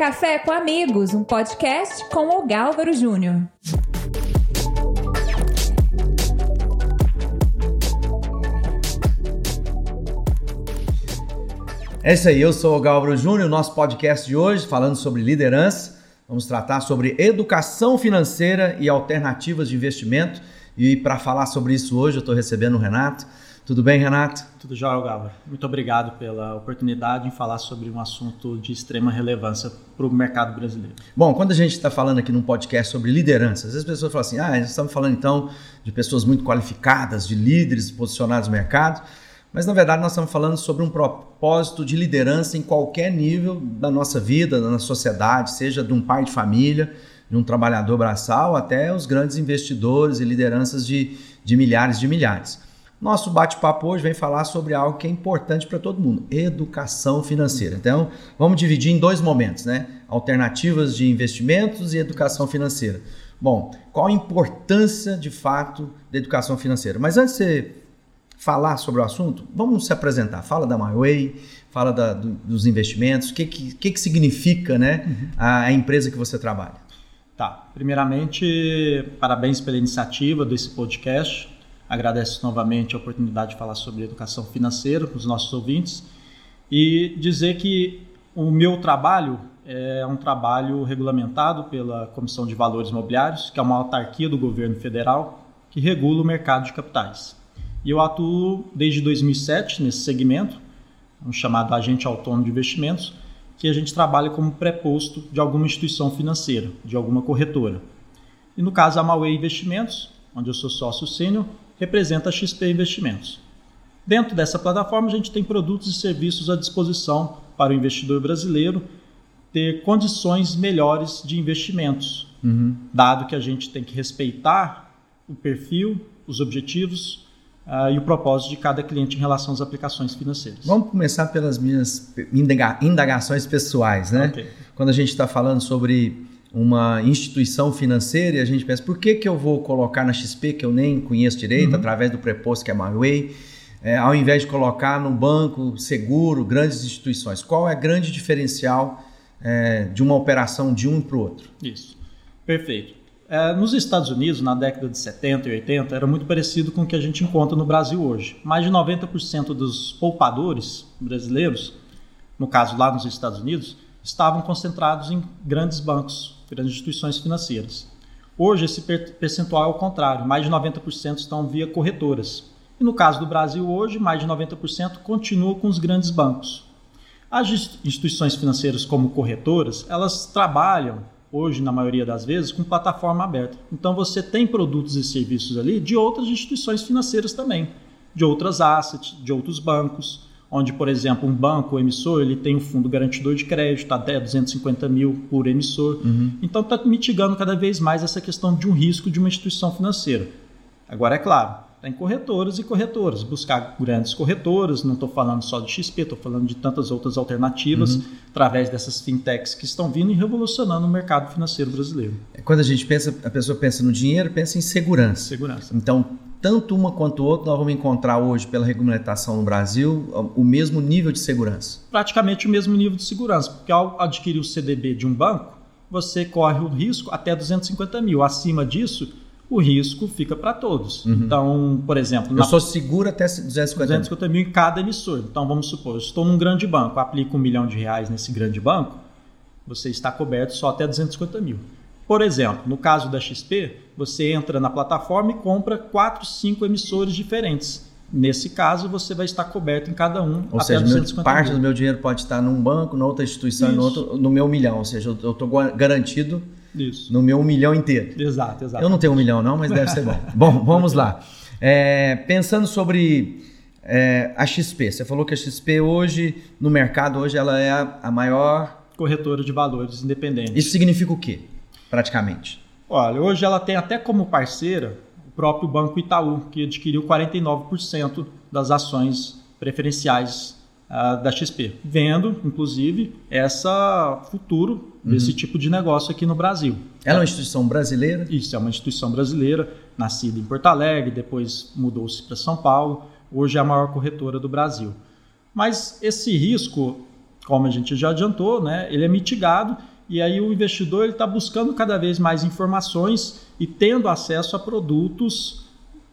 Café com Amigos, um podcast com o Gálvaro Júnior. É isso aí, eu sou o Gálvaro Júnior, nosso podcast de hoje falando sobre liderança. Vamos tratar sobre educação financeira e alternativas de investimento. E para falar sobre isso hoje, eu estou recebendo o Renato. Tudo bem, Renato? Tudo jóia, Gálvaro. Muito obrigado pela oportunidade em falar sobre um assunto de extrema relevância para o mercado brasileiro. Bom, quando a gente está falando aqui num podcast sobre liderança, às vezes as pessoas falam assim: ah, nós estamos falando então de pessoas muito qualificadas, de líderes posicionados no mercado. Mas na verdade nós estamos falando sobre um propósito de liderança em qualquer nível da nossa vida, na sociedade, seja de um pai de família, de um trabalhador braçal, até os grandes investidores e lideranças de, de milhares de milhares. Nosso bate-papo hoje vem falar sobre algo que é importante para todo mundo: educação financeira. Então, vamos dividir em dois momentos, né? Alternativas de investimentos e educação financeira. Bom, qual a importância de fato da educação financeira? Mas antes de você falar sobre o assunto, vamos se apresentar. Fala da MyWay, fala da, do, dos investimentos, o que, que, que, que significa né, uhum. a, a, empresa que você trabalha. Tá. Primeiramente, parabéns pela iniciativa desse podcast. Agradeço novamente a oportunidade de falar sobre educação financeira para os nossos ouvintes e dizer que o meu trabalho é um trabalho regulamentado pela Comissão de Valores Imobiliários, que é uma autarquia do governo federal que regula o mercado de capitais. E eu atuo desde 2007 nesse segmento, um chamado agente autônomo de investimentos, que a gente trabalha como preposto de alguma instituição financeira, de alguma corretora. E no caso a Mauê Investimentos, onde eu sou sócio sênior, representa a XP Investimentos. Dentro dessa plataforma a gente tem produtos e serviços à disposição para o investidor brasileiro ter condições melhores de investimentos, uhum. dado que a gente tem que respeitar o perfil, os objetivos, uh, e o propósito de cada cliente em relação às aplicações financeiras. Vamos começar pelas minhas indagações pessoais, né? Okay. Quando a gente está falando sobre uma instituição financeira e a gente pensa, por que, que eu vou colocar na XP, que eu nem conheço direito, uhum. através do preposto que é MyWay, é, ao invés de colocar no banco seguro, grandes instituições? Qual é o grande diferencial é, de uma operação de um para o outro? Isso, perfeito. É, nos Estados Unidos, na década de 70 e 80, era muito parecido com o que a gente encontra no Brasil hoje. Mais de 90% dos poupadores brasileiros, no caso lá nos Estados Unidos, estavam concentrados em grandes bancos, grandes instituições financeiras. Hoje, esse percentual é o contrário, mais de 90% estão via corretoras. E no caso do Brasil, hoje, mais de 90% continua com os grandes bancos. As instituições financeiras, como corretoras, elas trabalham hoje, na maioria das vezes, com plataforma aberta. Então você tem produtos e serviços ali de outras instituições financeiras também, de outras assets, de outros bancos, onde, por exemplo, um banco, emissor, ele tem um fundo garantidor de crédito, até 250 mil por emissor. Uhum. Então está mitigando cada vez mais essa questão de um risco de uma instituição financeira. Agora, é claro, tem corretoras e corretoras, buscar grandes corretoras, não estou falando só de XP, estou falando de tantas outras alternativas uhum. através dessas fintechs que estão vindo e revolucionando o mercado financeiro brasileiro. Quando a gente pensa, a pessoa pensa no dinheiro, pensa em segurança. Segurança. Então, tanto uma quanto outra, nós vamos encontrar hoje, pela regulamentação no Brasil, o mesmo nível de segurança. Praticamente o mesmo nível de segurança, porque ao adquirir o CDB de um banco, você corre o risco até 250 mil. Acima disso, o risco fica para todos. Uhum. Então, por exemplo... Eu na... sou seguro até 250 mil. 250 mil em cada emissor. Então, vamos supor, eu estou num grande banco, aplico um milhão de reais nesse grande banco, você está coberto só até 250 mil. Por exemplo, no caso da XP, você entra na plataforma e compra 4, 5 emissores diferentes. Nesse caso, você vai estar coberto em cada um ou seja, 250 parte mil. do meu dinheiro pode estar num banco, na outra instituição, no, outro, no meu milhão. Ou seja, eu estou garantido isso. No meu um milhão inteiro. Exato, exato. Eu não tenho um milhão, não, mas deve ser bom. bom, vamos lá. É, pensando sobre é, a XP, você falou que a XP hoje, no mercado, hoje ela é a, a maior. Corretora de valores independente. Isso significa o quê, praticamente? Olha, hoje ela tem até como parceira o próprio Banco Itaú, que adquiriu 49% das ações preferenciais uh, da XP, vendo, inclusive, essa futuro desse uhum. tipo de negócio aqui no Brasil. Ela é uma instituição brasileira? Isso, é uma instituição brasileira, nascida em Porto Alegre, depois mudou-se para São Paulo, hoje é a maior corretora do Brasil. Mas esse risco, como a gente já adiantou, né, ele é mitigado e aí o investidor está buscando cada vez mais informações e tendo acesso a produtos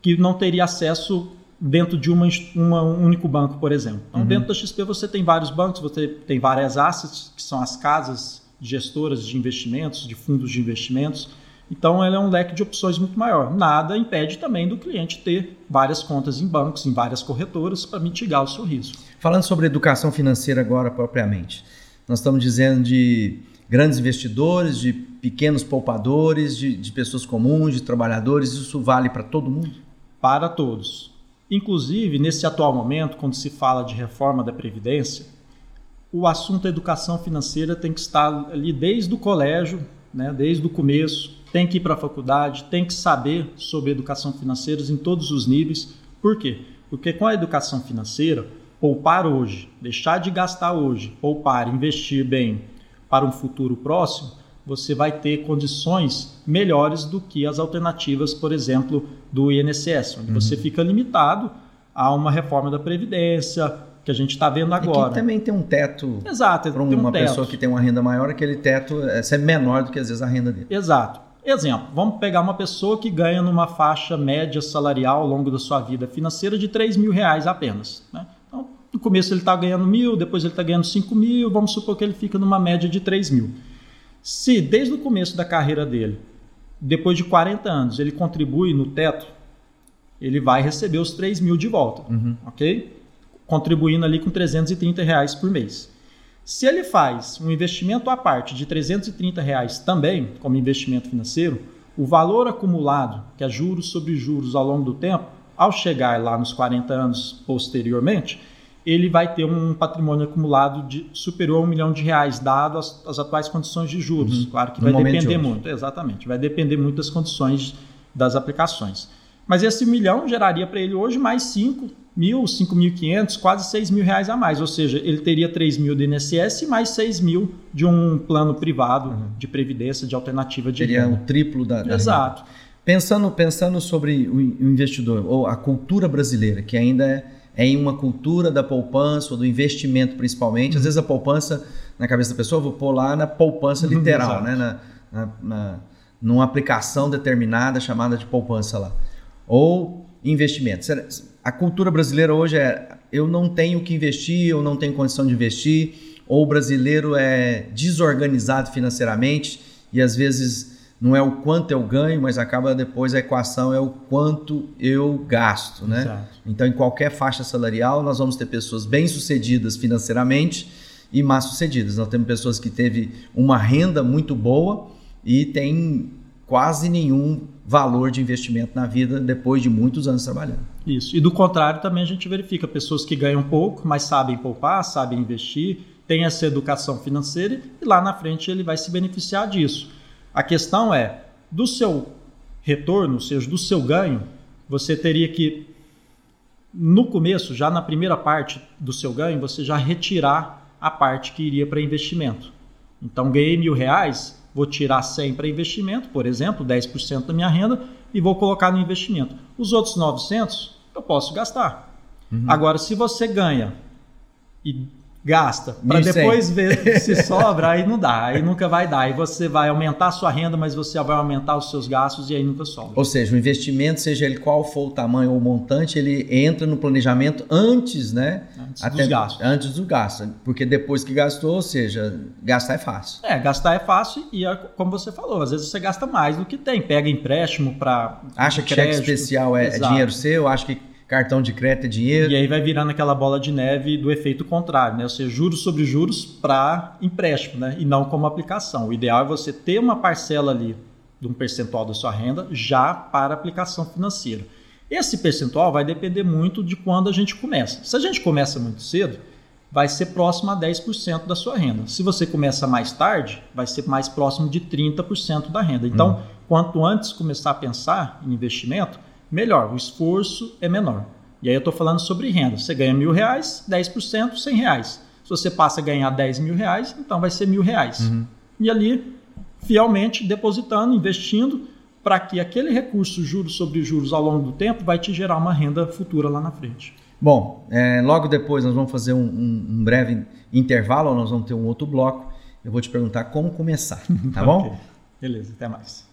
que não teria acesso dentro de uma, uma, um único banco, por exemplo. Então, uhum. dentro da XP você tem vários bancos, você tem várias assets, que são as casas gestoras de investimentos, de fundos de investimentos. Então, ela é um leque de opções muito maior. Nada impede também do cliente ter várias contas em bancos, em várias corretoras, para mitigar o seu risco. Falando sobre educação financeira agora propriamente, nós estamos dizendo de grandes investidores, de pequenos poupadores, de, de pessoas comuns, de trabalhadores, isso vale para todo mundo? Para todos. Inclusive, nesse atual momento, quando se fala de reforma da Previdência, o assunto educação financeira tem que estar ali desde o colégio, né, desde o começo, tem que ir para a faculdade, tem que saber sobre educação financeira em todos os níveis. Por quê? Porque com a educação financeira, poupar hoje, deixar de gastar hoje, poupar, investir bem, para um futuro próximo, você vai ter condições melhores do que as alternativas, por exemplo, do INSS, onde uhum. você fica limitado a uma reforma da Previdência, que a gente está vendo agora. E também tem um teto. Exato, para uma um pessoa que tem uma renda maior, aquele teto é, é menor do que às vezes a renda dele. Exato. Exemplo, vamos pegar uma pessoa que ganha numa faixa média salarial ao longo da sua vida financeira de 3 mil reais apenas. Né? No começo ele está ganhando mil, depois ele está ganhando 5 mil, vamos supor que ele fica numa média de 3 mil. Se desde o começo da carreira dele, depois de 40 anos, ele contribui no teto, ele vai receber os 3 mil de volta, uhum. ok? Contribuindo ali com 330 reais por mês. Se ele faz um investimento à parte de 330 reais também, como investimento financeiro, o valor acumulado, que é juros sobre juros ao longo do tempo, ao chegar lá nos 40 anos posteriormente, ele vai ter um patrimônio acumulado de superior a um milhão de reais, dado as, as atuais condições de juros. Uhum. Claro que no vai depender muito, exatamente, vai depender muito das condições das aplicações. Mas esse milhão geraria para ele hoje mais 5 mil, 5.500, quase 6 mil reais a mais. Ou seja, ele teria 3 mil do INSS e mais 6 mil de um plano privado uhum. de previdência, de alternativa de Seria o triplo da, da Exato. Renda. Pensando, pensando sobre o investidor, ou a cultura brasileira, que ainda é em uma cultura da poupança ou do investimento principalmente. Às vezes a poupança, na cabeça da pessoa, vou pôr lá na poupança literal, né? Na, na, na, numa aplicação determinada chamada de poupança lá. Ou investimento. A cultura brasileira hoje é eu não tenho que investir, eu não tenho condição de investir, ou o brasileiro é desorganizado financeiramente e às vezes não é o quanto eu ganho, mas acaba depois a equação é o quanto eu gasto, né? Exato. Então, em qualquer faixa salarial, nós vamos ter pessoas bem-sucedidas financeiramente e má-sucedidas. Nós temos pessoas que teve uma renda muito boa e tem quase nenhum valor de investimento na vida depois de muitos anos trabalhando. Isso. E do contrário, também a gente verifica pessoas que ganham pouco, mas sabem poupar, sabem investir, têm essa educação financeira e lá na frente ele vai se beneficiar disso. A questão é, do seu retorno, ou seja, do seu ganho, você teria que, no começo, já na primeira parte do seu ganho, você já retirar a parte que iria para investimento. Então, ganhei mil reais, vou tirar 100 para investimento, por exemplo, 10% da minha renda, e vou colocar no investimento. Os outros 900 eu posso gastar. Uhum. Agora, se você ganha e gasta para depois ver se sobra, aí não dá, aí nunca vai dar. Aí você vai aumentar a sua renda, mas você vai aumentar os seus gastos e aí nunca sobra. Ou seja, o investimento, seja ele qual for o tamanho ou o montante, ele entra no planejamento antes, né? Antes Até, dos gastos. Antes do gasto, porque depois que gastou, ou seja, gastar é fácil. É, gastar é fácil e é como você falou, às vezes você gasta mais do que tem, pega empréstimo para Acha que crédito. cheque especial é, é dinheiro seu, acha que cartão de crédito é dinheiro. E aí vai virando aquela bola de neve do efeito contrário, né? Ou seja, juros sobre juros para empréstimo, né? E não como aplicação. O ideal é você ter uma parcela ali de um percentual da sua renda já para aplicação financeira. Esse percentual vai depender muito de quando a gente começa. Se a gente começa muito cedo, vai ser próximo a 10% da sua renda. Se você começa mais tarde, vai ser mais próximo de 30% da renda. Então, hum. quanto antes começar a pensar em investimento, melhor, o esforço é menor. E aí eu estou falando sobre renda. Você ganha mil reais, 10%, 100 reais. Se você passa a ganhar 10 mil reais, então vai ser mil reais. Uhum. E ali, fielmente, depositando, investindo, para que aquele recurso, juros sobre juros, ao longo do tempo, vai te gerar uma renda futura lá na frente. Bom, é, logo depois nós vamos fazer um, um, um breve intervalo, nós vamos ter um outro bloco. Eu vou te perguntar como começar, tá bom? okay. Beleza, até mais.